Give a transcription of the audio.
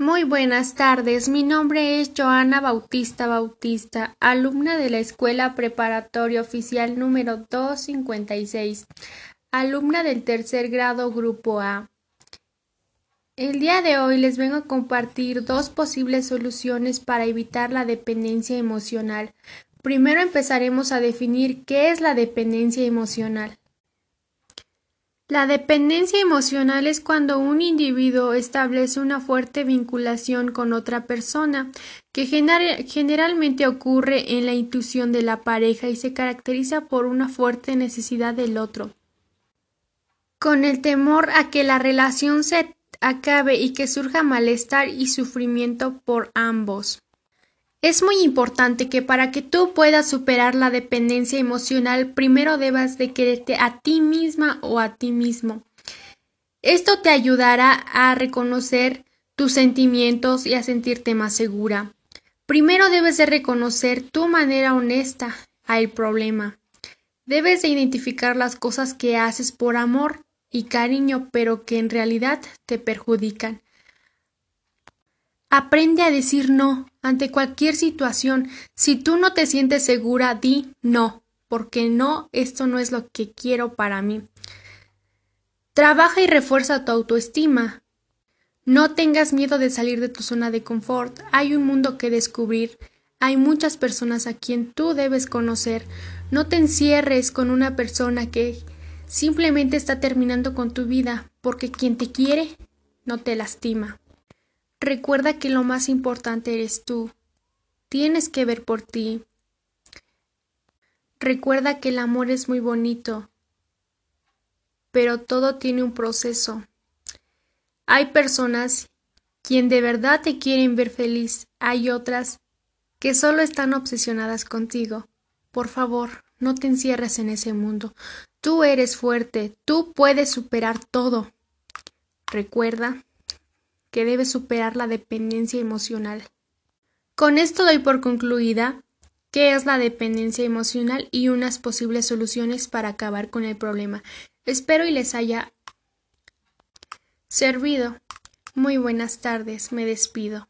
Muy buenas tardes, mi nombre es Joana Bautista Bautista, alumna de la Escuela Preparatoria Oficial número 256, alumna del tercer grado Grupo A. El día de hoy les vengo a compartir dos posibles soluciones para evitar la dependencia emocional. Primero empezaremos a definir qué es la dependencia emocional. La dependencia emocional es cuando un individuo establece una fuerte vinculación con otra persona, que generalmente ocurre en la intuición de la pareja y se caracteriza por una fuerte necesidad del otro. Con el temor a que la relación se acabe y que surja malestar y sufrimiento por ambos. Es muy importante que para que tú puedas superar la dependencia emocional, primero debas de quererte a ti misma o a ti mismo. Esto te ayudará a reconocer tus sentimientos y a sentirte más segura. Primero debes de reconocer tu manera honesta al problema. Debes de identificar las cosas que haces por amor y cariño, pero que en realidad te perjudican. Aprende a decir no ante cualquier situación. Si tú no te sientes segura, di no, porque no, esto no es lo que quiero para mí. Trabaja y refuerza tu autoestima. No tengas miedo de salir de tu zona de confort. Hay un mundo que descubrir. Hay muchas personas a quien tú debes conocer. No te encierres con una persona que simplemente está terminando con tu vida, porque quien te quiere no te lastima. Recuerda que lo más importante eres tú. Tienes que ver por ti. Recuerda que el amor es muy bonito, pero todo tiene un proceso. Hay personas quien de verdad te quieren ver feliz, hay otras que solo están obsesionadas contigo. Por favor, no te encierres en ese mundo. Tú eres fuerte, tú puedes superar todo. Recuerda que debe superar la dependencia emocional. Con esto doy por concluida qué es la dependencia emocional y unas posibles soluciones para acabar con el problema. Espero y les haya servido. Muy buenas tardes, me despido.